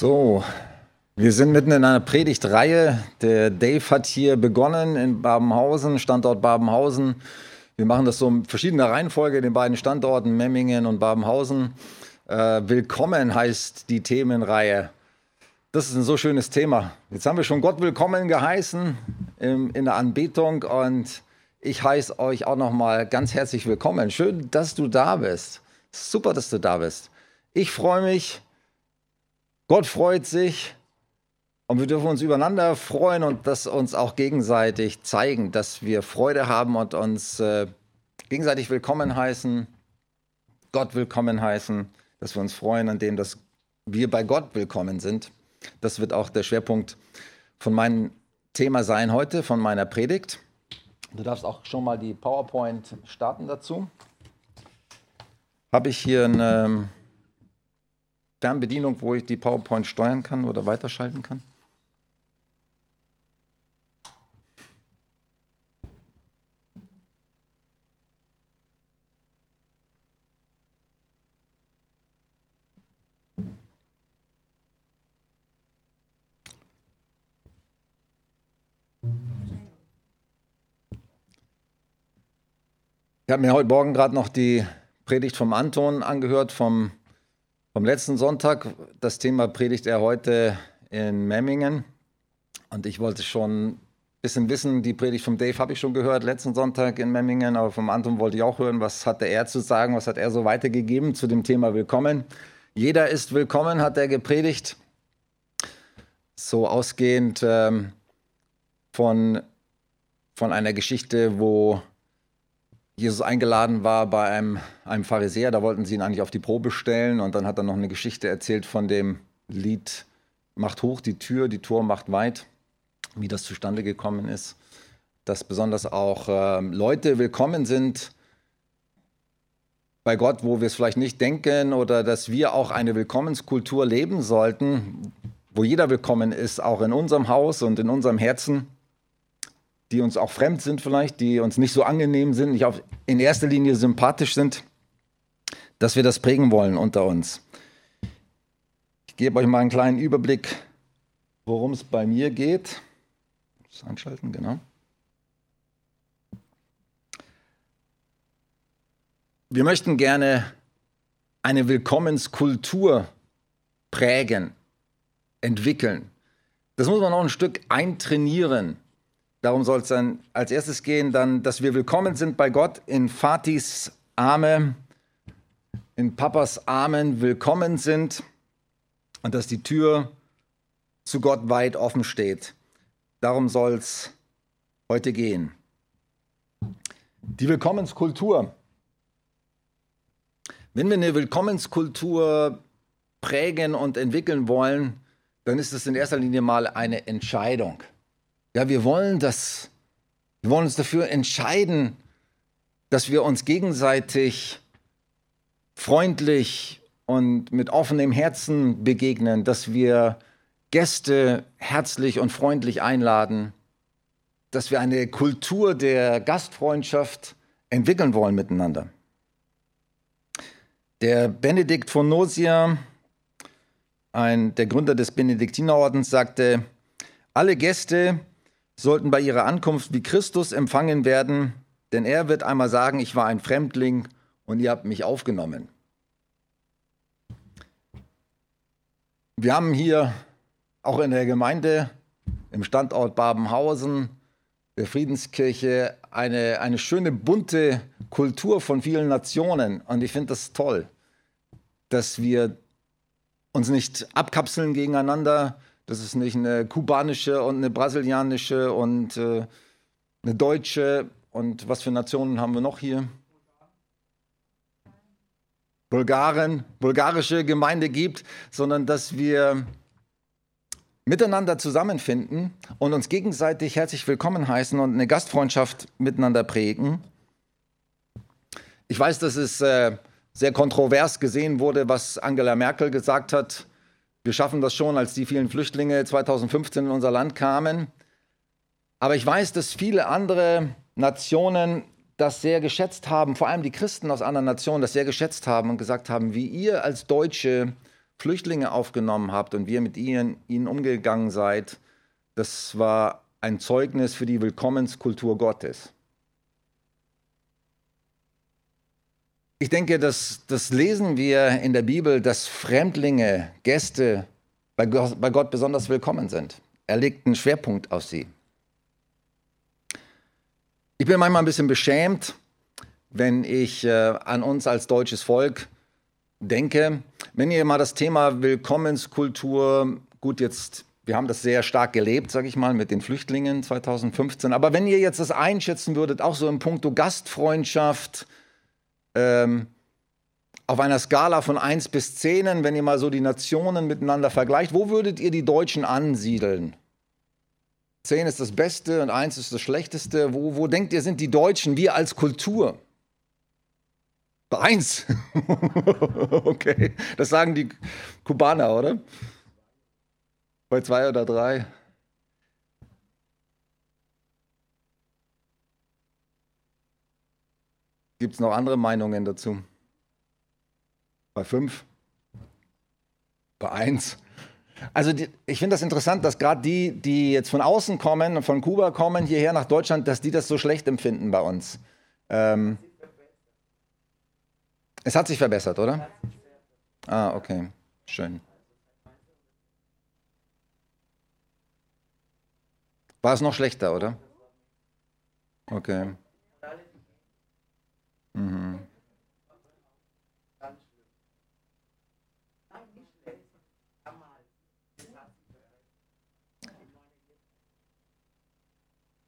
So, wir sind mitten in einer Predigtreihe. Der Dave hat hier begonnen in Babenhausen, Standort Babenhausen. Wir machen das so in verschiedener Reihenfolge, den beiden Standorten Memmingen und Babenhausen. Äh, willkommen heißt die Themenreihe. Das ist ein so schönes Thema. Jetzt haben wir schon Gott willkommen geheißen in, in der Anbetung und ich heiße euch auch nochmal ganz herzlich willkommen. Schön, dass du da bist. Super, dass du da bist. Ich freue mich. Gott freut sich. Und wir dürfen uns übereinander freuen und das uns auch gegenseitig zeigen, dass wir Freude haben und uns äh, gegenseitig willkommen heißen, Gott willkommen heißen, dass wir uns freuen an dem, dass wir bei Gott willkommen sind. Das wird auch der Schwerpunkt von meinem Thema sein heute, von meiner Predigt. Du darfst auch schon mal die PowerPoint starten dazu. Habe ich hier eine Fernbedienung, wo ich die PowerPoint steuern kann oder weiterschalten kann? Ich habe mir heute Morgen gerade noch die Predigt vom Anton angehört, vom, vom letzten Sonntag. Das Thema predigt er heute in Memmingen. Und ich wollte schon ein bisschen wissen, die Predigt vom Dave habe ich schon gehört, letzten Sonntag in Memmingen, aber vom Anton wollte ich auch hören, was hatte er zu sagen, was hat er so weitergegeben zu dem Thema Willkommen. Jeder ist willkommen, hat er gepredigt. So ausgehend ähm, von, von einer Geschichte, wo Jesus eingeladen war bei einem, einem Pharisäer, da wollten sie ihn eigentlich auf die Probe stellen und dann hat er noch eine Geschichte erzählt von dem Lied Macht hoch die Tür, die Tor macht weit, wie das zustande gekommen ist, dass besonders auch äh, Leute willkommen sind bei Gott, wo wir es vielleicht nicht denken oder dass wir auch eine Willkommenskultur leben sollten, wo jeder willkommen ist, auch in unserem Haus und in unserem Herzen die uns auch fremd sind vielleicht, die uns nicht so angenehm sind, nicht auf, in erster Linie sympathisch sind, dass wir das prägen wollen unter uns. Ich gebe euch mal einen kleinen Überblick, worum es bei mir geht. Das anschalten, genau. Wir möchten gerne eine Willkommenskultur prägen, entwickeln. Das muss man noch ein Stück eintrainieren. Darum soll es dann als erstes gehen, dann, dass wir willkommen sind bei Gott in Fatis Arme, in Papas Armen willkommen sind und dass die Tür zu Gott weit offen steht. Darum soll es heute gehen. Die Willkommenskultur. Wenn wir eine Willkommenskultur prägen und entwickeln wollen, dann ist es in erster Linie mal eine Entscheidung. Ja, wir wollen das, wir wollen uns dafür entscheiden, dass wir uns gegenseitig freundlich und mit offenem Herzen begegnen, dass wir Gäste herzlich und freundlich einladen, dass wir eine Kultur der Gastfreundschaft entwickeln wollen miteinander. Der Benedikt von Nosia, ein, der Gründer des Benediktinerordens, sagte, alle Gäste, sollten bei ihrer Ankunft wie Christus empfangen werden, denn er wird einmal sagen, ich war ein Fremdling und ihr habt mich aufgenommen. Wir haben hier auch in der Gemeinde, im Standort Babenhausen, der Friedenskirche, eine, eine schöne bunte Kultur von vielen Nationen. Und ich finde das toll, dass wir uns nicht abkapseln gegeneinander, das ist nicht eine kubanische und eine brasilianische und äh, eine deutsche und was für Nationen haben wir noch hier? Bulgaren, bulgarische Gemeinde gibt, sondern dass wir miteinander zusammenfinden und uns gegenseitig herzlich willkommen heißen und eine Gastfreundschaft miteinander prägen. Ich weiß, dass es äh, sehr kontrovers gesehen wurde, was Angela Merkel gesagt hat wir schaffen das schon, als die vielen Flüchtlinge 2015 in unser Land kamen. Aber ich weiß, dass viele andere Nationen das sehr geschätzt haben, vor allem die Christen aus anderen Nationen das sehr geschätzt haben und gesagt haben, wie ihr als Deutsche Flüchtlinge aufgenommen habt und wie ihr mit ihnen, ihnen umgegangen seid, das war ein Zeugnis für die Willkommenskultur Gottes. Ich denke, das, das lesen wir in der Bibel, dass Fremdlinge, Gäste bei Gott, bei Gott besonders willkommen sind. Er legt einen Schwerpunkt auf sie. Ich bin manchmal ein bisschen beschämt, wenn ich äh, an uns als deutsches Volk denke. Wenn ihr mal das Thema Willkommenskultur, gut, jetzt, wir haben das sehr stark gelebt, sage ich mal, mit den Flüchtlingen 2015. Aber wenn ihr jetzt das einschätzen würdet, auch so im Punkto Gastfreundschaft, ähm, auf einer Skala von 1 bis 10, wenn ihr mal so die Nationen miteinander vergleicht, wo würdet ihr die Deutschen ansiedeln? 10 ist das Beste und 1 ist das Schlechteste. Wo, wo denkt ihr, sind die Deutschen, wir als Kultur? Bei 1. okay, das sagen die Kubaner, oder? Bei 2 oder 3. Gibt es noch andere Meinungen dazu? Bei fünf? Bei eins? Also die, ich finde das interessant, dass gerade die, die jetzt von außen kommen, von Kuba kommen, hierher nach Deutschland, dass die das so schlecht empfinden bei uns. Ähm, es hat sich verbessert, oder? Ah, okay. Schön. War es noch schlechter, oder? Okay. Mhm.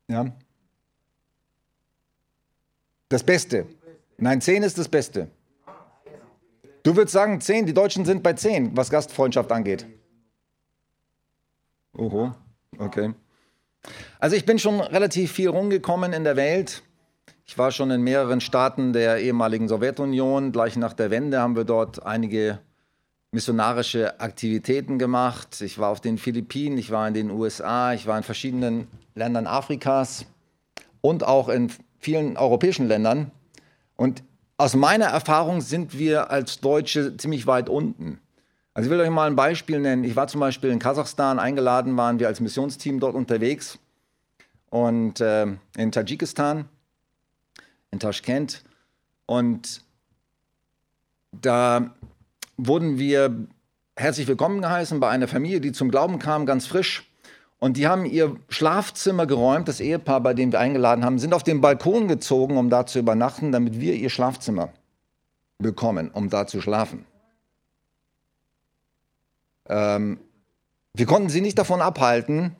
Ja. Das Beste. Nein, 10 ist das Beste. Du würdest sagen 10, die Deutschen sind bei 10, was Gastfreundschaft angeht. Oho, okay. Also ich bin schon relativ viel rumgekommen in der Welt. Ich war schon in mehreren Staaten der ehemaligen Sowjetunion. Gleich nach der Wende haben wir dort einige missionarische Aktivitäten gemacht. Ich war auf den Philippinen, ich war in den USA, ich war in verschiedenen Ländern Afrikas und auch in vielen europäischen Ländern. Und aus meiner Erfahrung sind wir als Deutsche ziemlich weit unten. Also ich will euch mal ein Beispiel nennen. Ich war zum Beispiel in Kasachstan eingeladen, waren wir als Missionsteam dort unterwegs und äh, in Tadschikistan, in Taschkent. Und da wurden wir herzlich willkommen geheißen bei einer Familie, die zum Glauben kam, ganz frisch. Und die haben ihr Schlafzimmer geräumt, das Ehepaar, bei dem wir eingeladen haben, sind auf den Balkon gezogen, um da zu übernachten, damit wir ihr Schlafzimmer bekommen, um da zu schlafen. Ähm, wir konnten sie nicht davon abhalten.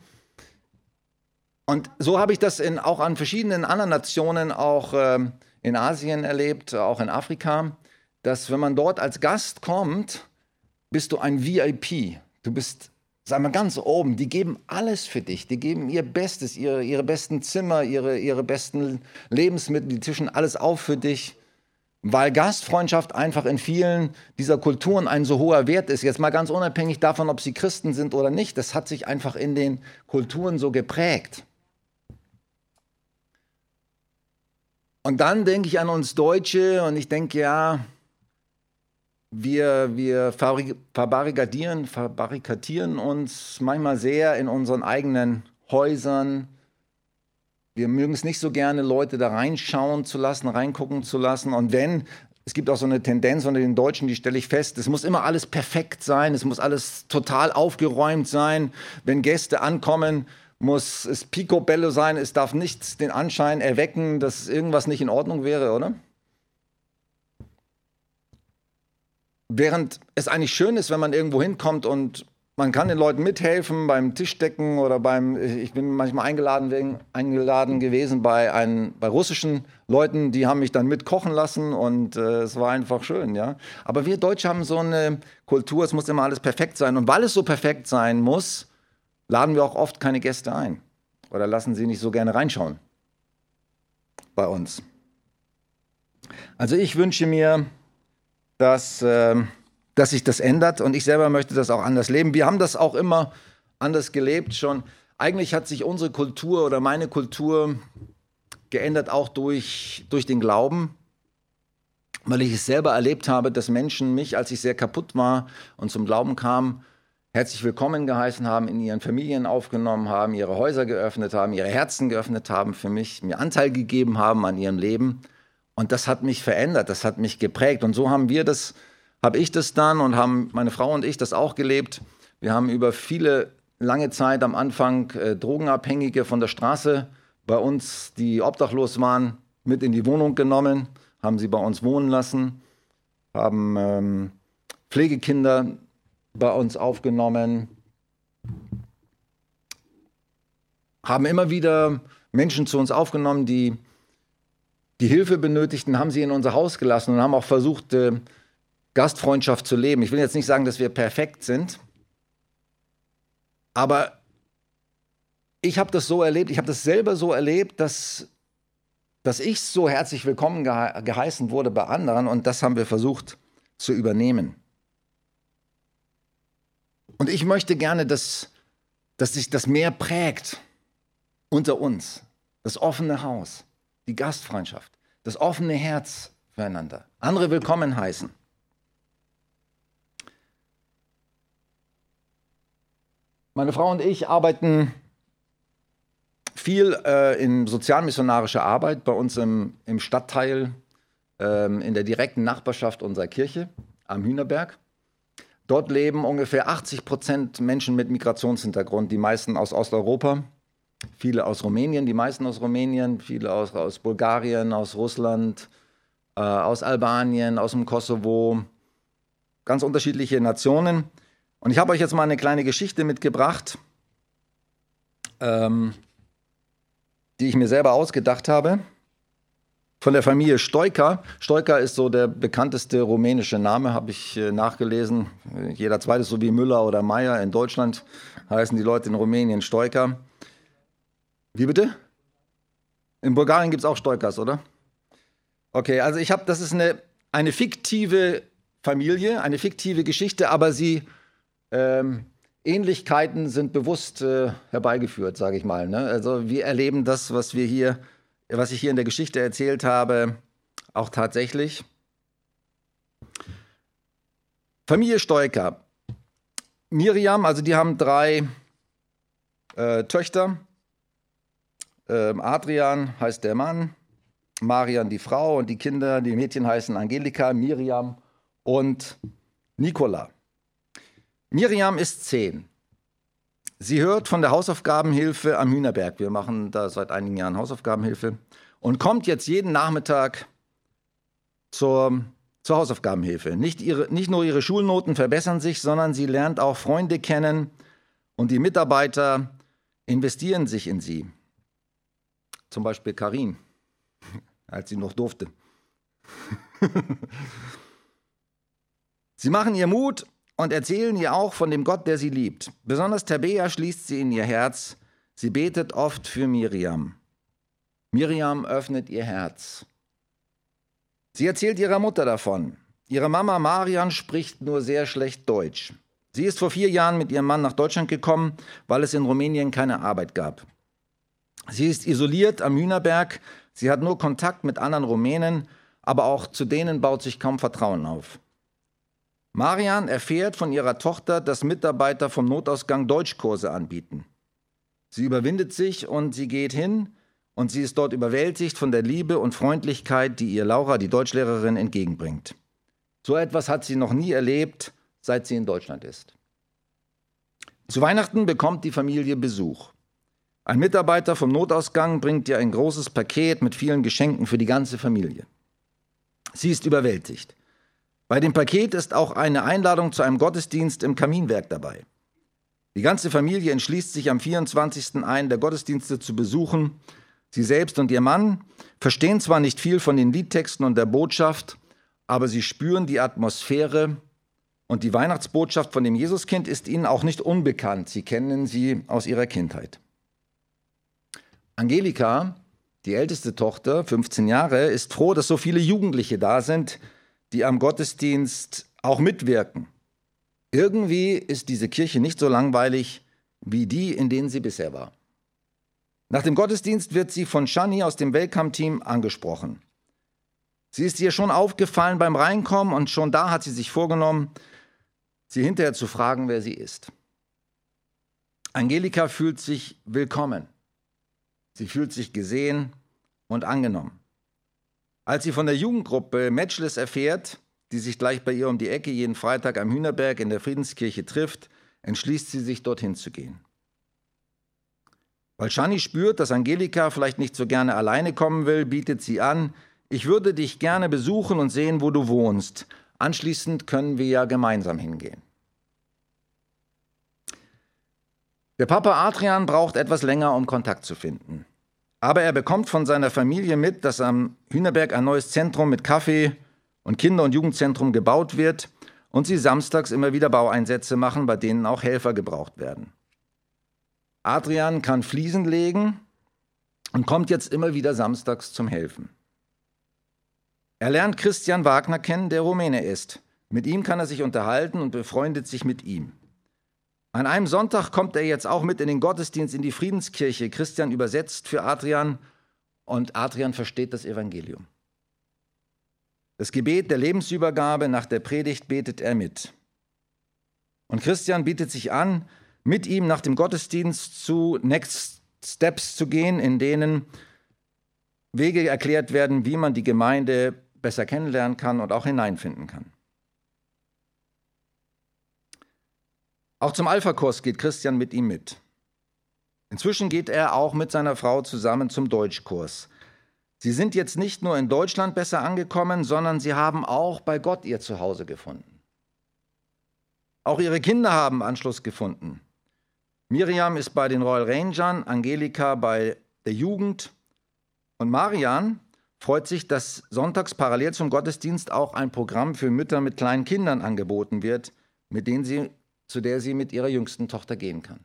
Und so habe ich das in, auch an verschiedenen anderen Nationen, auch ähm, in Asien erlebt, auch in Afrika, dass wenn man dort als Gast kommt, bist du ein VIP. Du bist Sag mal ganz oben, die geben alles für dich. Die geben ihr Bestes, ihre, ihre besten Zimmer, ihre, ihre besten Lebensmittel, die tischen alles auf für dich. Weil Gastfreundschaft einfach in vielen dieser Kulturen ein so hoher Wert ist. Jetzt mal ganz unabhängig davon, ob sie Christen sind oder nicht. Das hat sich einfach in den Kulturen so geprägt. Und dann denke ich an uns Deutsche und ich denke, ja, wir, wir verbarrikadieren, verbarrikadieren uns manchmal sehr in unseren eigenen Häusern. Wir mögen es nicht so gerne, Leute da reinschauen zu lassen, reingucken zu lassen. Und wenn, es gibt auch so eine Tendenz unter den Deutschen, die stelle ich fest, es muss immer alles perfekt sein, es muss alles total aufgeräumt sein. Wenn Gäste ankommen, muss es picobello sein, es darf nichts den Anschein erwecken, dass irgendwas nicht in Ordnung wäre, oder? Während es eigentlich schön ist, wenn man irgendwo hinkommt und man kann den Leuten mithelfen beim Tischdecken oder beim, ich bin manchmal eingeladen, eingeladen gewesen bei, einen, bei russischen Leuten, die haben mich dann mitkochen lassen und äh, es war einfach schön, ja. Aber wir Deutsche haben so eine Kultur, es muss immer alles perfekt sein. Und weil es so perfekt sein muss, laden wir auch oft keine Gäste ein oder lassen sie nicht so gerne reinschauen bei uns. Also ich wünsche mir, dass, äh, dass sich das ändert und ich selber möchte das auch anders leben. Wir haben das auch immer anders gelebt schon. Eigentlich hat sich unsere Kultur oder meine Kultur geändert auch durch, durch den Glauben. weil ich es selber erlebt habe, dass Menschen mich, als ich sehr kaputt war und zum Glauben kam, herzlich willkommen geheißen haben, in ihren Familien aufgenommen haben, ihre Häuser geöffnet haben, ihre Herzen geöffnet haben für mich, mir Anteil gegeben haben an ihrem Leben. Und das hat mich verändert, das hat mich geprägt. Und so haben wir das, habe ich das dann und haben meine Frau und ich das auch gelebt. Wir haben über viele lange Zeit am Anfang äh, Drogenabhängige von der Straße bei uns, die obdachlos waren, mit in die Wohnung genommen, haben sie bei uns wohnen lassen, haben ähm, Pflegekinder bei uns aufgenommen, haben immer wieder Menschen zu uns aufgenommen, die die Hilfe benötigten, haben sie in unser Haus gelassen und haben auch versucht, äh, Gastfreundschaft zu leben. Ich will jetzt nicht sagen, dass wir perfekt sind, aber ich habe das so erlebt, ich habe das selber so erlebt, dass, dass ich so herzlich willkommen gehe geheißen wurde bei anderen und das haben wir versucht zu übernehmen. Und ich möchte gerne, dass, dass sich das mehr prägt unter uns. Das offene Haus, die Gastfreundschaft, das offene Herz füreinander. Andere willkommen heißen. Meine Frau und ich arbeiten viel äh, in sozialmissionarischer Arbeit bei uns im, im Stadtteil, ähm, in der direkten Nachbarschaft unserer Kirche am Hühnerberg. Dort leben ungefähr 80 Prozent Menschen mit Migrationshintergrund, die meisten aus Osteuropa, viele aus Rumänien, die meisten aus Rumänien, viele aus, aus Bulgarien, aus Russland, äh, aus Albanien, aus dem Kosovo, ganz unterschiedliche Nationen. Und ich habe euch jetzt mal eine kleine Geschichte mitgebracht, ähm, die ich mir selber ausgedacht habe von der Familie Stoiker. Stoiker ist so der bekannteste rumänische Name, habe ich äh, nachgelesen. Jeder zweite, so wie Müller oder Meyer in Deutschland, heißen die Leute in Rumänien Stoiker. Wie bitte? In Bulgarien gibt es auch Stoikers, oder? Okay, also ich habe, das ist eine, eine fiktive Familie, eine fiktive Geschichte, aber sie ähm, Ähnlichkeiten sind bewusst äh, herbeigeführt, sage ich mal. Ne? Also wir erleben das, was wir hier was ich hier in der Geschichte erzählt habe, auch tatsächlich. Familie Stoiker. Miriam, also die haben drei äh, Töchter. Ähm, Adrian heißt der Mann, Marian die Frau und die Kinder, die Mädchen heißen Angelika, Miriam und Nicola. Miriam ist zehn. Sie hört von der Hausaufgabenhilfe am Hühnerberg. Wir machen da seit einigen Jahren Hausaufgabenhilfe. Und kommt jetzt jeden Nachmittag zur, zur Hausaufgabenhilfe. Nicht, ihre, nicht nur ihre Schulnoten verbessern sich, sondern sie lernt auch Freunde kennen und die Mitarbeiter investieren sich in sie. Zum Beispiel Karin, als sie noch durfte. sie machen ihr Mut und erzählen ihr auch von dem Gott, der sie liebt. Besonders Tabea schließt sie in ihr Herz. Sie betet oft für Miriam. Miriam öffnet ihr Herz. Sie erzählt ihrer Mutter davon. Ihre Mama Marian spricht nur sehr schlecht Deutsch. Sie ist vor vier Jahren mit ihrem Mann nach Deutschland gekommen, weil es in Rumänien keine Arbeit gab. Sie ist isoliert am Hühnerberg, sie hat nur Kontakt mit anderen Rumänen, aber auch zu denen baut sich kaum Vertrauen auf. Marian erfährt von ihrer Tochter, dass Mitarbeiter vom Notausgang Deutschkurse anbieten. Sie überwindet sich und sie geht hin und sie ist dort überwältigt von der Liebe und Freundlichkeit, die ihr Laura, die Deutschlehrerin, entgegenbringt. So etwas hat sie noch nie erlebt, seit sie in Deutschland ist. Zu Weihnachten bekommt die Familie Besuch. Ein Mitarbeiter vom Notausgang bringt ihr ein großes Paket mit vielen Geschenken für die ganze Familie. Sie ist überwältigt. Bei dem Paket ist auch eine Einladung zu einem Gottesdienst im Kaminwerk dabei. Die ganze Familie entschließt sich am 24. einen der Gottesdienste zu besuchen. Sie selbst und ihr Mann verstehen zwar nicht viel von den Liedtexten und der Botschaft, aber sie spüren die Atmosphäre und die Weihnachtsbotschaft von dem Jesuskind ist ihnen auch nicht unbekannt. Sie kennen sie aus ihrer Kindheit. Angelika, die älteste Tochter, 15 Jahre, ist froh, dass so viele Jugendliche da sind, die am Gottesdienst auch mitwirken. Irgendwie ist diese Kirche nicht so langweilig wie die, in denen sie bisher war. Nach dem Gottesdienst wird sie von Shani aus dem Welcome-Team angesprochen. Sie ist ihr schon aufgefallen beim Reinkommen und schon da hat sie sich vorgenommen, sie hinterher zu fragen, wer sie ist. Angelika fühlt sich willkommen. Sie fühlt sich gesehen und angenommen. Als sie von der Jugendgruppe Matchless erfährt, die sich gleich bei ihr um die Ecke jeden Freitag am Hühnerberg in der Friedenskirche trifft, entschließt sie sich, dorthin zu gehen. Weil Shani spürt, dass Angelika vielleicht nicht so gerne alleine kommen will, bietet sie an, ich würde dich gerne besuchen und sehen, wo du wohnst. Anschließend können wir ja gemeinsam hingehen. Der Papa Adrian braucht etwas länger, um Kontakt zu finden. Aber er bekommt von seiner Familie mit, dass am Hühnerberg ein neues Zentrum mit Kaffee und Kinder- und Jugendzentrum gebaut wird und sie samstags immer wieder Baueinsätze machen, bei denen auch Helfer gebraucht werden. Adrian kann Fliesen legen und kommt jetzt immer wieder samstags zum Helfen. Er lernt Christian Wagner kennen, der Rumäne ist. Mit ihm kann er sich unterhalten und befreundet sich mit ihm. An einem Sonntag kommt er jetzt auch mit in den Gottesdienst in die Friedenskirche. Christian übersetzt für Adrian und Adrian versteht das Evangelium. Das Gebet der Lebensübergabe nach der Predigt betet er mit. Und Christian bietet sich an, mit ihm nach dem Gottesdienst zu Next Steps zu gehen, in denen Wege erklärt werden, wie man die Gemeinde besser kennenlernen kann und auch hineinfinden kann. Auch zum Alpha-Kurs geht Christian mit ihm mit. Inzwischen geht er auch mit seiner Frau zusammen zum Deutschkurs. Sie sind jetzt nicht nur in Deutschland besser angekommen, sondern sie haben auch bei Gott ihr Zuhause gefunden. Auch ihre Kinder haben Anschluss gefunden. Miriam ist bei den Royal Rangern, Angelika bei der Jugend und Marian freut sich, dass sonntags parallel zum Gottesdienst auch ein Programm für Mütter mit kleinen Kindern angeboten wird, mit denen sie, zu der sie mit ihrer jüngsten Tochter gehen kann.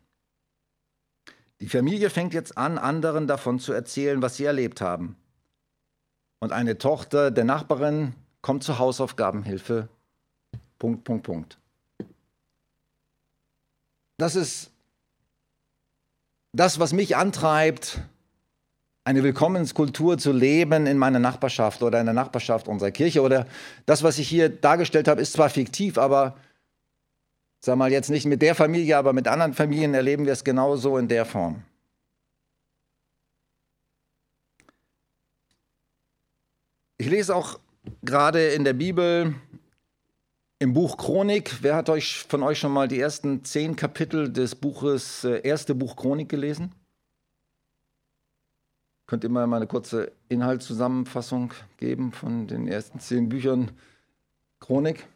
Die Familie fängt jetzt an, anderen davon zu erzählen, was sie erlebt haben. Und eine Tochter der Nachbarin kommt zur Hausaufgabenhilfe. Punkt, Punkt, Punkt. Das ist das, was mich antreibt, eine Willkommenskultur zu leben in meiner Nachbarschaft oder in der Nachbarschaft unserer Kirche. Oder das, was ich hier dargestellt habe, ist zwar fiktiv, aber sag mal jetzt nicht mit der Familie, aber mit anderen Familien erleben wir es genauso in der Form. Ich lese auch gerade in der Bibel im Buch Chronik. Wer hat euch von euch schon mal die ersten zehn Kapitel des Buches, äh, erste Buch Chronik gelesen? Könnt ihr mal eine kurze Inhaltszusammenfassung geben von den ersten zehn Büchern Chronik?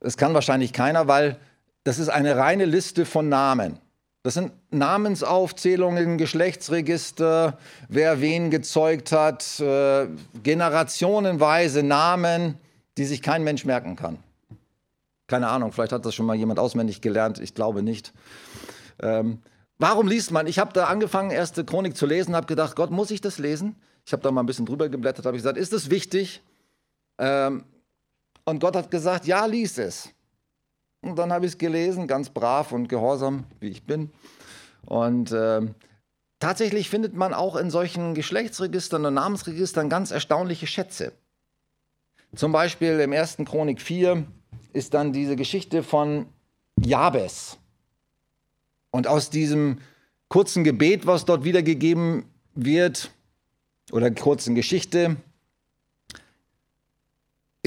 Das kann wahrscheinlich keiner, weil das ist eine reine Liste von Namen. Das sind Namensaufzählungen, Geschlechtsregister, wer wen gezeugt hat, äh, generationenweise Namen, die sich kein Mensch merken kann. Keine Ahnung, vielleicht hat das schon mal jemand auswendig gelernt, ich glaube nicht. Ähm, Warum liest man? Ich habe da angefangen, erste Chronik zu lesen, habe gedacht, Gott, muss ich das lesen? Ich habe da mal ein bisschen drüber geblättert, habe gesagt, ist das wichtig? Ähm, und Gott hat gesagt, ja, lies es. Und dann habe ich es gelesen, ganz brav und gehorsam, wie ich bin. Und ähm, tatsächlich findet man auch in solchen Geschlechtsregistern und Namensregistern ganz erstaunliche Schätze. Zum Beispiel im ersten Chronik 4 ist dann diese Geschichte von Jabes. Und aus diesem kurzen Gebet, was dort wiedergegeben wird, oder kurzen Geschichte,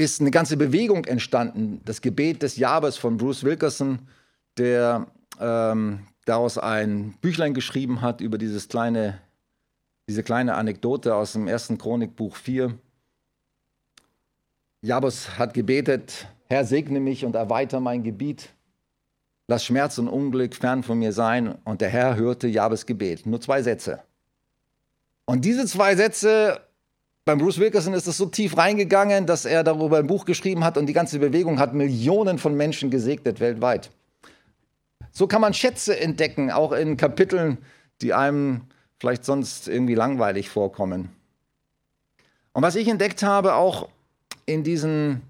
ist eine ganze Bewegung entstanden. Das Gebet des Jabes von Bruce Wilkerson, der ähm, daraus ein Büchlein geschrieben hat über dieses kleine, diese kleine Anekdote aus dem ersten Chronikbuch 4. Jabes hat gebetet, Herr, segne mich und erweitere mein Gebiet. Lass Schmerz und Unglück fern von mir sein. Und der Herr hörte Jabes Gebet. Nur zwei Sätze. Und diese zwei Sätze, beim Bruce Wilkerson ist es so tief reingegangen, dass er darüber ein Buch geschrieben hat und die ganze Bewegung hat Millionen von Menschen gesegnet weltweit. So kann man Schätze entdecken, auch in Kapiteln, die einem vielleicht sonst irgendwie langweilig vorkommen. Und was ich entdeckt habe, auch in diesen,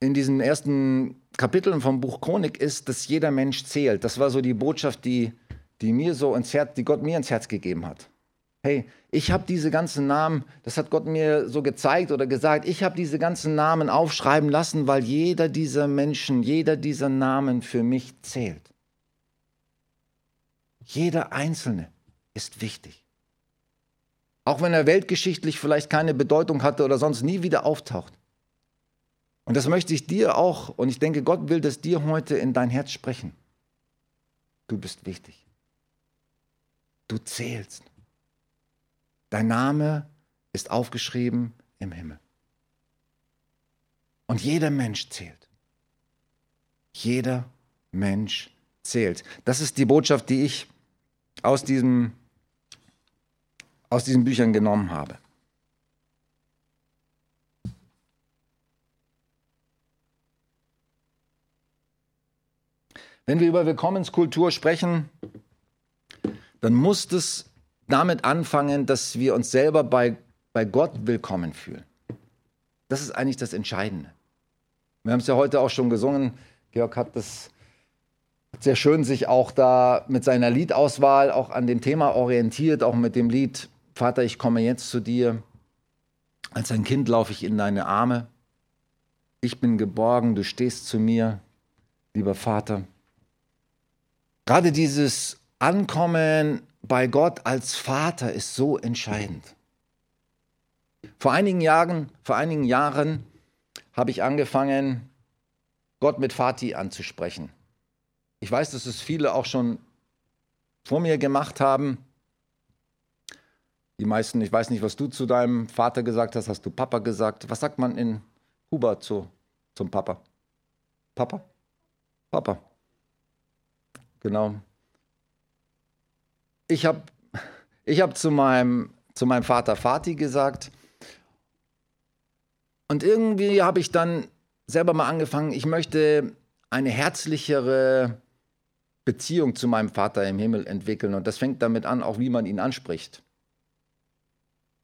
in diesen ersten Kapiteln vom Buch Chronik ist, dass jeder Mensch zählt. Das war so die Botschaft, die, die mir so ins Herz, die Gott mir ins Herz gegeben hat. Hey, ich habe diese ganzen Namen, das hat Gott mir so gezeigt oder gesagt, ich habe diese ganzen Namen aufschreiben lassen, weil jeder dieser Menschen, jeder dieser Namen für mich zählt. Jeder einzelne ist wichtig. Auch wenn er weltgeschichtlich vielleicht keine Bedeutung hatte oder sonst nie wieder auftaucht. Und das möchte ich dir auch, und ich denke, Gott will das dir heute in dein Herz sprechen. Du bist wichtig. Du zählst. Dein Name ist aufgeschrieben im Himmel. Und jeder Mensch zählt. Jeder Mensch zählt. Das ist die Botschaft, die ich aus, diesem, aus diesen Büchern genommen habe. Wenn wir über Willkommenskultur sprechen, dann muss es damit anfangen, dass wir uns selber bei, bei Gott willkommen fühlen. Das ist eigentlich das Entscheidende. Wir haben es ja heute auch schon gesungen. Georg hat das sehr schön sich auch da mit seiner Liedauswahl auch an dem Thema orientiert, auch mit dem Lied Vater, ich komme jetzt zu dir. Als ein Kind laufe ich in deine Arme. Ich bin geborgen, du stehst zu mir, lieber Vater. Gerade dieses Ankommen bei Gott als Vater ist so entscheidend. Vor einigen Jahren, vor einigen Jahren habe ich angefangen, Gott mit Vati anzusprechen. Ich weiß, dass es viele auch schon vor mir gemacht haben. Die meisten, ich weiß nicht, was du zu deinem Vater gesagt hast, hast du Papa gesagt. Was sagt man in Kuba zu, zum Papa? Papa? Papa. Genau ich habe ich hab zu, meinem, zu meinem Vater Vati gesagt. Und irgendwie habe ich dann selber mal angefangen, ich möchte eine herzlichere Beziehung zu meinem Vater im Himmel entwickeln. Und das fängt damit an, auch wie man ihn anspricht.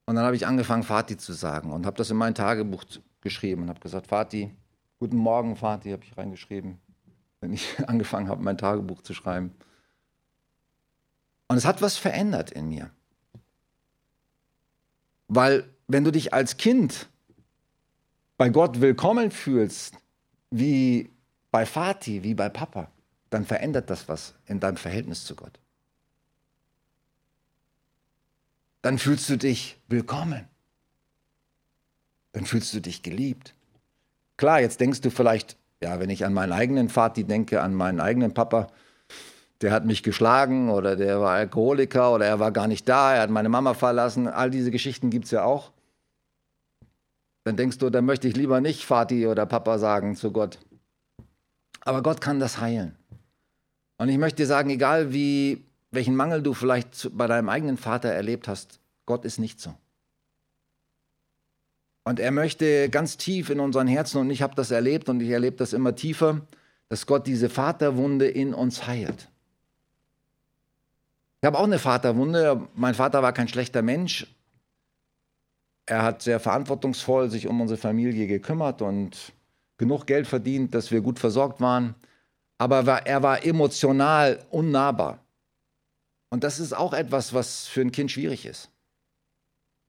Und dann habe ich angefangen, Vati zu sagen und habe das in mein Tagebuch geschrieben und habe gesagt, Vati, guten Morgen, Vati, habe ich reingeschrieben, wenn ich angefangen habe, mein Tagebuch zu schreiben. Und es hat was verändert in mir. Weil wenn du dich als Kind bei Gott willkommen fühlst, wie bei Vati, wie bei Papa, dann verändert das was in deinem Verhältnis zu Gott. Dann fühlst du dich willkommen. Dann fühlst du dich geliebt. Klar, jetzt denkst du vielleicht, ja, wenn ich an meinen eigenen Vati denke, an meinen eigenen Papa, der hat mich geschlagen oder der war Alkoholiker oder er war gar nicht da, er hat meine Mama verlassen. All diese Geschichten gibt es ja auch. Dann denkst du, dann möchte ich lieber nicht Vati oder Papa sagen zu Gott. Aber Gott kann das heilen. Und ich möchte dir sagen, egal wie, welchen Mangel du vielleicht bei deinem eigenen Vater erlebt hast, Gott ist nicht so. Und er möchte ganz tief in unseren Herzen, und ich habe das erlebt und ich erlebe das immer tiefer, dass Gott diese Vaterwunde in uns heilt. Ich habe auch eine Vaterwunde. Mein Vater war kein schlechter Mensch. Er hat sehr verantwortungsvoll sich um unsere Familie gekümmert und genug Geld verdient, dass wir gut versorgt waren. Aber er war emotional unnahbar. Und das ist auch etwas, was für ein Kind schwierig ist.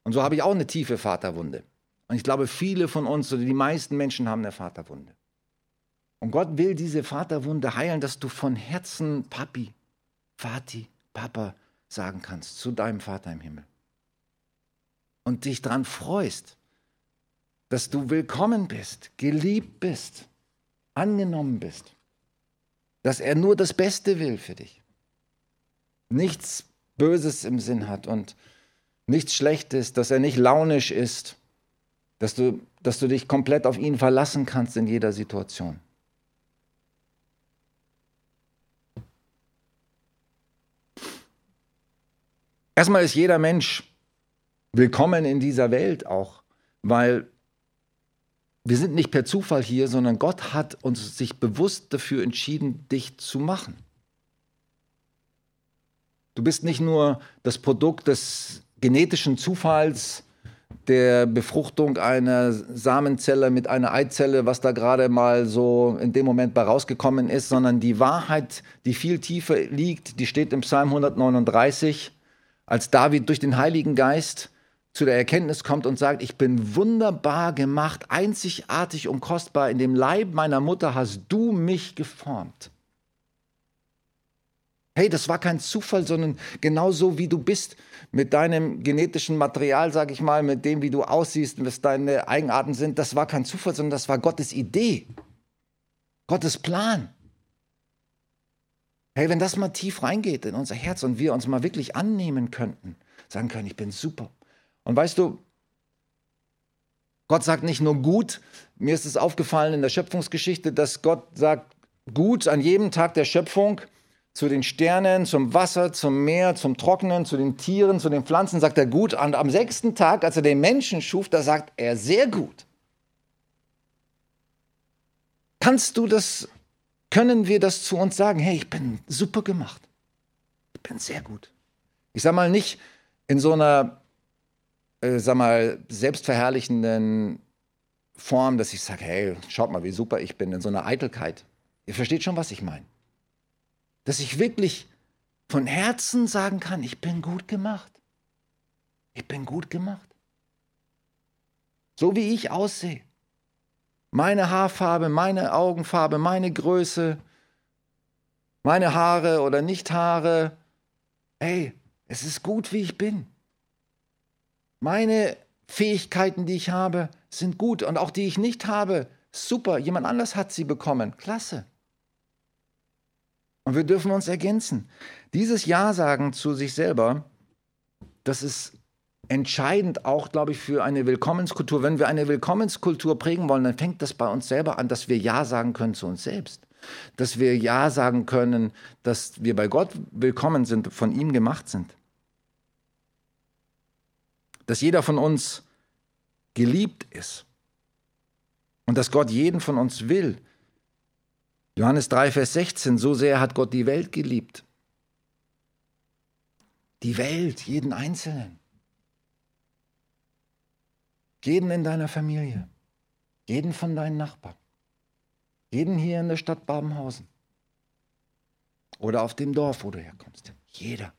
Und so habe ich auch eine tiefe Vaterwunde. Und ich glaube, viele von uns oder die meisten Menschen haben eine Vaterwunde. Und Gott will diese Vaterwunde heilen, dass du von Herzen Papi, Vati, Papa sagen kannst zu deinem Vater im Himmel. Und dich daran freust, dass du willkommen bist, geliebt bist, angenommen bist. Dass er nur das Beste will für dich. Nichts Böses im Sinn hat und nichts Schlechtes, dass er nicht launisch ist, dass du, dass du dich komplett auf ihn verlassen kannst in jeder Situation. Erstmal ist jeder Mensch willkommen in dieser Welt auch, weil wir sind nicht per Zufall hier, sondern Gott hat uns sich bewusst dafür entschieden, dich zu machen. Du bist nicht nur das Produkt des genetischen Zufalls, der Befruchtung einer Samenzelle mit einer Eizelle, was da gerade mal so in dem Moment bei rausgekommen ist, sondern die Wahrheit, die viel tiefer liegt, die steht im Psalm 139 als David durch den Heiligen Geist zu der Erkenntnis kommt und sagt, ich bin wunderbar gemacht, einzigartig und kostbar, in dem Leib meiner Mutter hast du mich geformt. Hey, das war kein Zufall, sondern genauso wie du bist, mit deinem genetischen Material, sag ich mal, mit dem, wie du aussiehst, was deine Eigenarten sind, das war kein Zufall, sondern das war Gottes Idee, Gottes Plan. Hey, wenn das mal tief reingeht in unser Herz und wir uns mal wirklich annehmen könnten, sagen können, ich bin super. Und weißt du, Gott sagt nicht nur gut, mir ist es aufgefallen in der Schöpfungsgeschichte, dass Gott sagt gut an jedem Tag der Schöpfung, zu den Sternen, zum Wasser, zum Meer, zum Trocknen, zu den Tieren, zu den Pflanzen, sagt er gut. Und am sechsten Tag, als er den Menschen schuf, da sagt er sehr gut. Kannst du das, können wir das zu uns sagen? Hey, ich bin super gemacht. Ich bin sehr gut. Ich sag mal nicht in so einer, äh, sag mal, selbstverherrlichenden Form, dass ich sage, hey, schaut mal, wie super ich bin, in so einer Eitelkeit. Ihr versteht schon, was ich meine dass ich wirklich von Herzen sagen kann, ich bin gut gemacht. Ich bin gut gemacht. So wie ich aussehe. Meine Haarfarbe, meine Augenfarbe, meine Größe, meine Haare oder nicht Haare. Hey, es ist gut, wie ich bin. Meine Fähigkeiten, die ich habe, sind gut und auch die ich nicht habe, super. Jemand anders hat sie bekommen. Klasse. Und wir dürfen uns ergänzen. Dieses Ja sagen zu sich selber, das ist entscheidend auch, glaube ich, für eine Willkommenskultur. Wenn wir eine Willkommenskultur prägen wollen, dann fängt das bei uns selber an, dass wir Ja sagen können zu uns selbst. Dass wir Ja sagen können, dass wir bei Gott willkommen sind, von ihm gemacht sind. Dass jeder von uns geliebt ist. Und dass Gott jeden von uns will. Johannes 3, Vers 16, so sehr hat Gott die Welt geliebt. Die Welt, jeden Einzelnen. Jeden in deiner Familie. Jeden von deinen Nachbarn. Jeden hier in der Stadt Babenhausen. Oder auf dem Dorf, wo du herkommst. Jeder.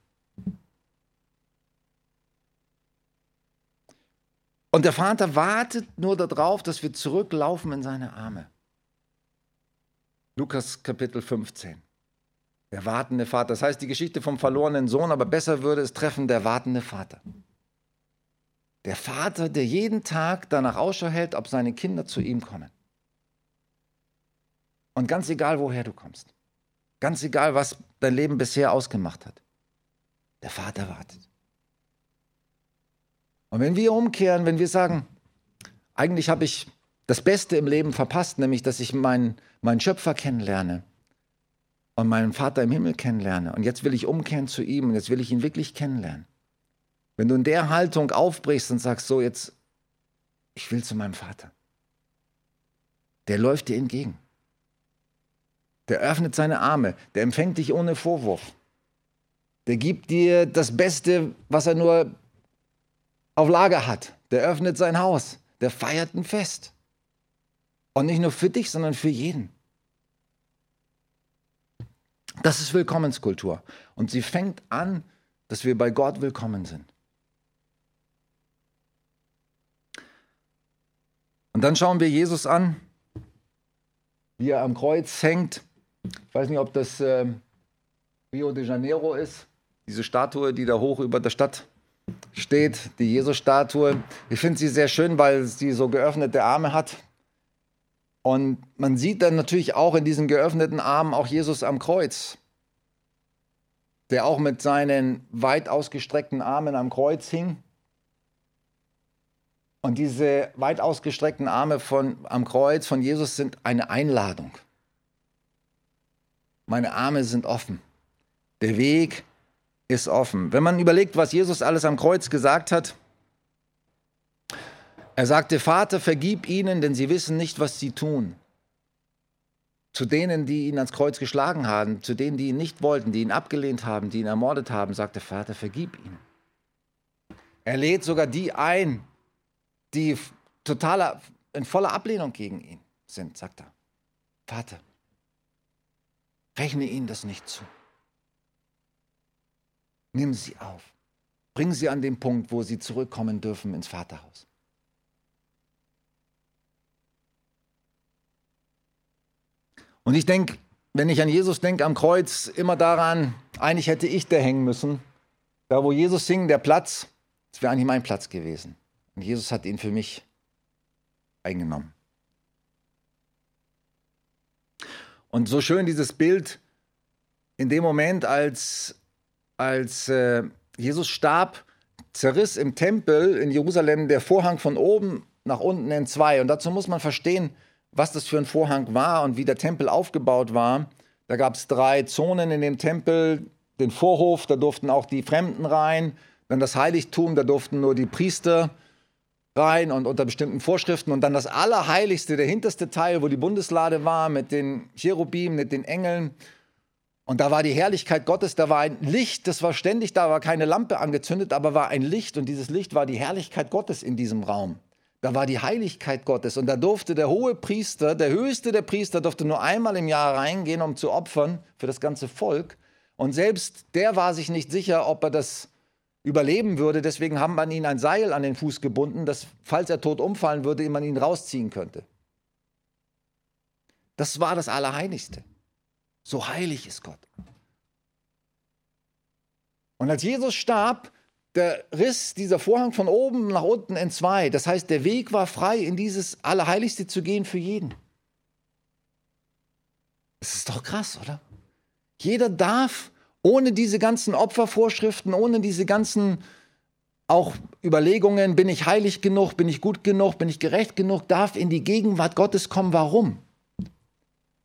Und der Vater wartet nur darauf, dass wir zurücklaufen in seine Arme. Lukas Kapitel 15. Der wartende Vater. Das heißt die Geschichte vom verlorenen Sohn, aber besser würde es treffen, der wartende Vater. Der Vater, der jeden Tag danach Ausschau hält, ob seine Kinder zu ihm kommen. Und ganz egal, woher du kommst, ganz egal, was dein Leben bisher ausgemacht hat, der Vater wartet. Und wenn wir umkehren, wenn wir sagen, eigentlich habe ich das Beste im Leben verpasst, nämlich dass ich meinen, meinen Schöpfer kennenlerne und meinen Vater im Himmel kennenlerne. Und jetzt will ich umkehren zu ihm und jetzt will ich ihn wirklich kennenlernen. Wenn du in der Haltung aufbrichst und sagst, so jetzt, ich will zu meinem Vater, der läuft dir entgegen. Der öffnet seine Arme, der empfängt dich ohne Vorwurf. Der gibt dir das Beste, was er nur auf Lager hat. Der öffnet sein Haus, der feiert ein Fest. Und nicht nur für dich, sondern für jeden. Das ist Willkommenskultur. Und sie fängt an, dass wir bei Gott willkommen sind. Und dann schauen wir Jesus an, wie er am Kreuz hängt. Ich weiß nicht, ob das äh, Rio de Janeiro ist, diese Statue, die da hoch über der Stadt steht, die Jesus-Statue. Ich finde sie sehr schön, weil sie so geöffnete Arme hat. Und man sieht dann natürlich auch in diesen geöffneten Armen auch Jesus am Kreuz, der auch mit seinen weit ausgestreckten Armen am Kreuz hing. Und diese weit ausgestreckten Arme von, am Kreuz von Jesus sind eine Einladung. Meine Arme sind offen. Der Weg ist offen. Wenn man überlegt, was Jesus alles am Kreuz gesagt hat, er sagte, Vater, vergib ihnen, denn sie wissen nicht, was sie tun. Zu denen, die ihn ans Kreuz geschlagen haben, zu denen, die ihn nicht wollten, die ihn abgelehnt haben, die ihn ermordet haben, sagte Vater, vergib ihnen. Er lädt sogar die ein, die totaler, in voller Ablehnung gegen ihn sind, sagt er. Vater, rechne ihnen das nicht zu. Nimm sie auf. bringen sie an den Punkt, wo sie zurückkommen dürfen ins Vaterhaus. Und ich denke, wenn ich an Jesus denke am Kreuz, immer daran, eigentlich hätte ich da hängen müssen. Da, wo Jesus hing, der Platz, das wäre eigentlich mein Platz gewesen. Und Jesus hat ihn für mich eingenommen. Und so schön dieses Bild in dem Moment, als, als äh, Jesus starb, zerriss im Tempel in Jerusalem der Vorhang von oben nach unten in zwei. Und dazu muss man verstehen, was das für ein Vorhang war und wie der Tempel aufgebaut war. Da gab es drei Zonen in dem Tempel, den Vorhof, da durften auch die Fremden rein, dann das Heiligtum, da durften nur die Priester rein und unter bestimmten Vorschriften und dann das Allerheiligste, der hinterste Teil, wo die Bundeslade war mit den Cherubim, mit den Engeln. Und da war die Herrlichkeit Gottes, da war ein Licht, das war ständig da, war keine Lampe angezündet, aber war ein Licht und dieses Licht war die Herrlichkeit Gottes in diesem Raum. Da war die Heiligkeit Gottes und da durfte der hohe Priester, der höchste der Priester, durfte nur einmal im Jahr reingehen, um zu opfern für das ganze Volk. Und selbst der war sich nicht sicher, ob er das überleben würde. Deswegen haben man ihn ein Seil an den Fuß gebunden, dass, falls er tot umfallen würde, man ihn rausziehen könnte. Das war das Allerheiligste. So heilig ist Gott. Und als Jesus starb, der riss dieser Vorhang von oben nach unten in zwei. Das heißt, der Weg war frei, in dieses Allerheiligste zu gehen für jeden. Das ist doch krass, oder? Jeder darf ohne diese ganzen Opfervorschriften, ohne diese ganzen auch Überlegungen, bin ich heilig genug, bin ich gut genug, bin ich gerecht genug, darf in die Gegenwart Gottes kommen. Warum?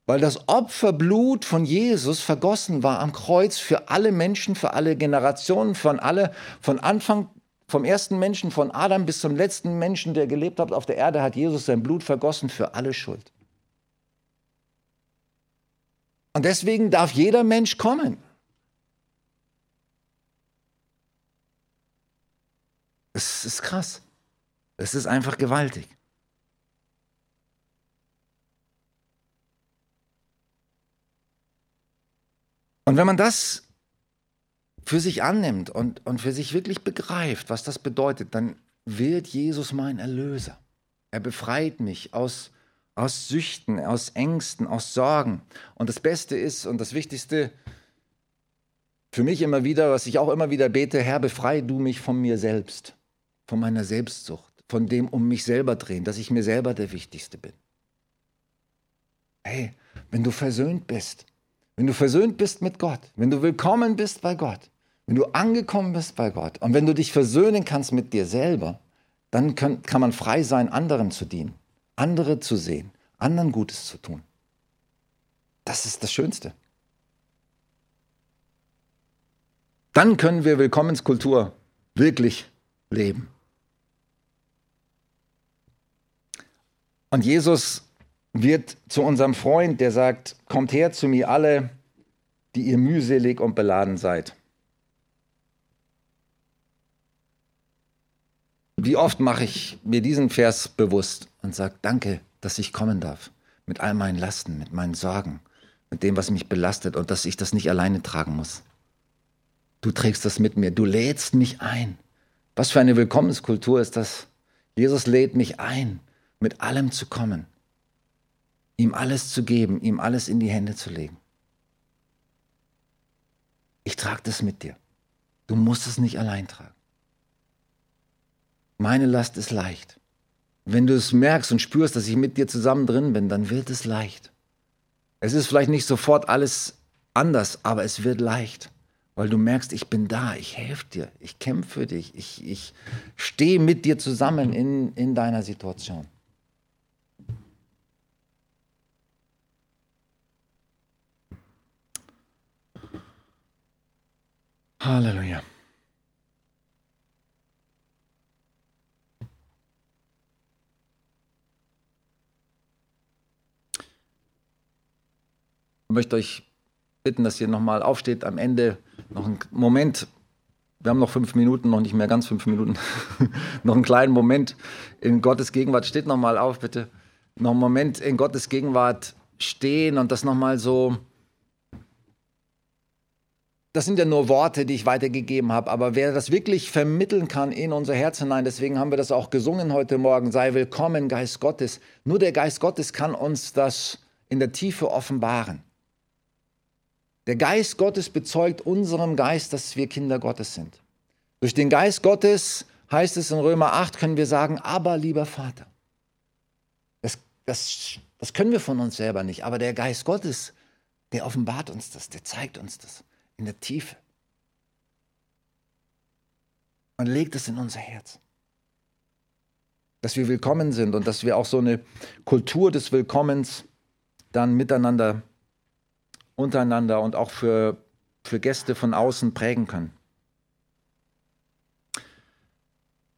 weil das Opferblut von Jesus vergossen war am Kreuz für alle Menschen, für alle Generationen, von alle, von Anfang, vom ersten Menschen, von Adam bis zum letzten Menschen, der gelebt hat auf der Erde, hat Jesus sein Blut vergossen für alle Schuld. Und deswegen darf jeder Mensch kommen. Es ist krass. Es ist einfach gewaltig. Und wenn man das für sich annimmt und, und für sich wirklich begreift, was das bedeutet, dann wird Jesus mein Erlöser. Er befreit mich aus, aus Süchten, aus Ängsten, aus Sorgen. Und das Beste ist und das Wichtigste für mich immer wieder, was ich auch immer wieder bete, Herr, befreie du mich von mir selbst, von meiner Selbstsucht, von dem um mich selber drehen, dass ich mir selber der Wichtigste bin. Hey, wenn du versöhnt bist, wenn du versöhnt bist mit Gott, wenn du willkommen bist bei Gott, wenn du angekommen bist bei Gott und wenn du dich versöhnen kannst mit dir selber, dann kann, kann man frei sein, anderen zu dienen, andere zu sehen, anderen Gutes zu tun. Das ist das Schönste. Dann können wir Willkommenskultur wirklich leben. Und Jesus wird zu unserem Freund, der sagt, kommt her zu mir alle, die ihr mühselig und beladen seid. Wie oft mache ich mir diesen Vers bewusst und sage, danke, dass ich kommen darf, mit all meinen Lasten, mit meinen Sorgen, mit dem, was mich belastet und dass ich das nicht alleine tragen muss. Du trägst das mit mir, du lädst mich ein. Was für eine Willkommenskultur ist das? Jesus lädt mich ein, mit allem zu kommen ihm alles zu geben, ihm alles in die Hände zu legen. Ich trage das mit dir. Du musst es nicht allein tragen. Meine Last ist leicht. Wenn du es merkst und spürst, dass ich mit dir zusammen drin bin, dann wird es leicht. Es ist vielleicht nicht sofort alles anders, aber es wird leicht, weil du merkst, ich bin da, ich helfe dir, ich kämpfe für dich, ich, ich stehe mit dir zusammen in, in deiner Situation. Halleluja. Ich möchte euch bitten, dass ihr nochmal aufsteht am Ende. Noch einen Moment. Wir haben noch fünf Minuten, noch nicht mehr ganz fünf Minuten. noch einen kleinen Moment in Gottes Gegenwart. Steht nochmal auf, bitte. Noch einen Moment in Gottes Gegenwart stehen und das nochmal so das sind ja nur Worte, die ich weitergegeben habe, aber wer das wirklich vermitteln kann in unser Herz hinein, deswegen haben wir das auch gesungen heute Morgen, sei willkommen, Geist Gottes. Nur der Geist Gottes kann uns das in der Tiefe offenbaren. Der Geist Gottes bezeugt unserem Geist, dass wir Kinder Gottes sind. Durch den Geist Gottes heißt es in Römer 8, können wir sagen, aber lieber Vater. Das, das, das können wir von uns selber nicht, aber der Geist Gottes, der offenbart uns das, der zeigt uns das in der Tiefe. Und legt es in unser Herz. Dass wir willkommen sind und dass wir auch so eine Kultur des Willkommens dann miteinander, untereinander und auch für, für Gäste von außen prägen können.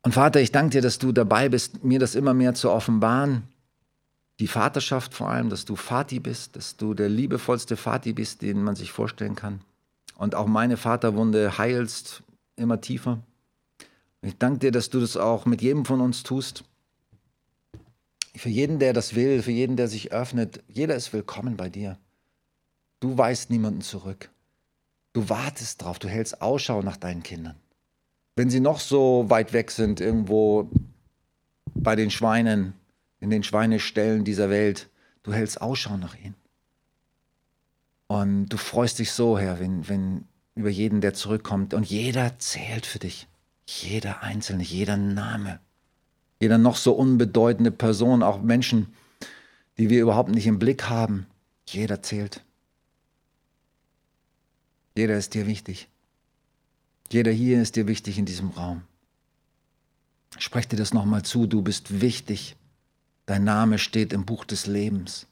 Und Vater, ich danke dir, dass du dabei bist, mir das immer mehr zu offenbaren. Die Vaterschaft vor allem, dass du Vati bist, dass du der liebevollste Vati bist, den man sich vorstellen kann und auch meine Vaterwunde heilst immer tiefer. Ich danke dir, dass du das auch mit jedem von uns tust. Für jeden, der das will, für jeden, der sich öffnet, jeder ist willkommen bei dir. Du weist niemanden zurück. Du wartest drauf, du hältst Ausschau nach deinen Kindern. Wenn sie noch so weit weg sind, irgendwo bei den Schweinen, in den Schweineställen dieser Welt, du hältst Ausschau nach ihnen. Und du freust dich so, Herr, wenn, wenn über jeden, der zurückkommt. Und jeder zählt für dich. Jeder Einzelne, jeder Name. Jeder noch so unbedeutende Person, auch Menschen, die wir überhaupt nicht im Blick haben. Jeder zählt. Jeder ist dir wichtig. Jeder hier ist dir wichtig in diesem Raum. Sprech dir das nochmal zu, du bist wichtig. Dein Name steht im Buch des Lebens.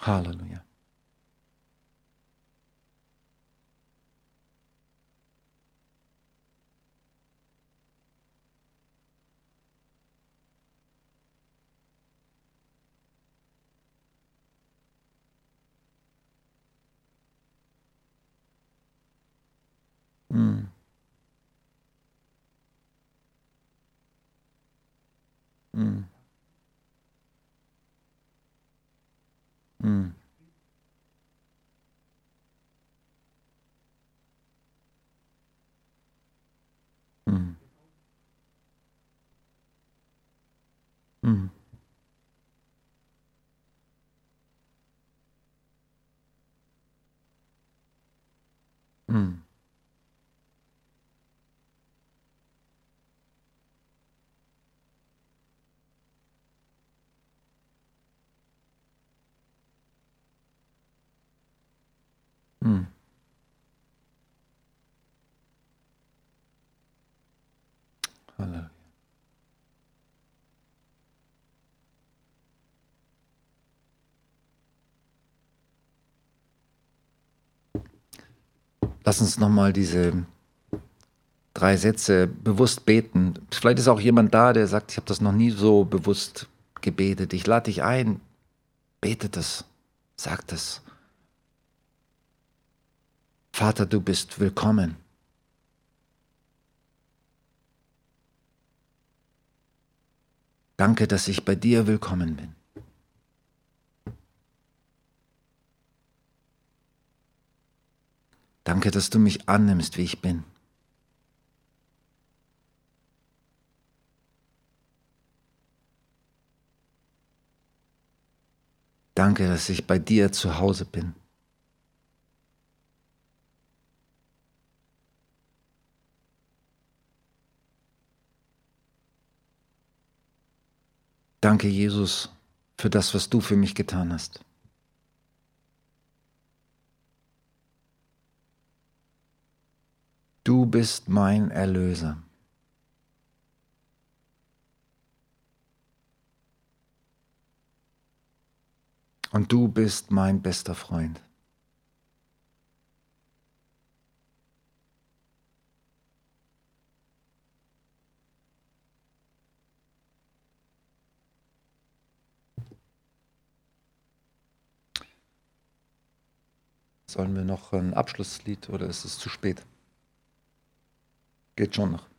Halleluja. Mm. Mm. 嗯。嗯。嗯。嗯。Lass uns nochmal diese drei Sätze bewusst beten. Vielleicht ist auch jemand da, der sagt, ich habe das noch nie so bewusst gebetet. Ich lade dich ein, betet es, sagt es. Vater, du bist willkommen. Danke, dass ich bei dir willkommen bin. Danke, dass du mich annimmst, wie ich bin. Danke, dass ich bei dir zu Hause bin. Danke, Jesus, für das, was du für mich getan hast. Du bist mein Erlöser. Und du bist mein bester Freund. Sollen wir noch ein Abschlusslied oder ist es zu spät? Geht schon noch.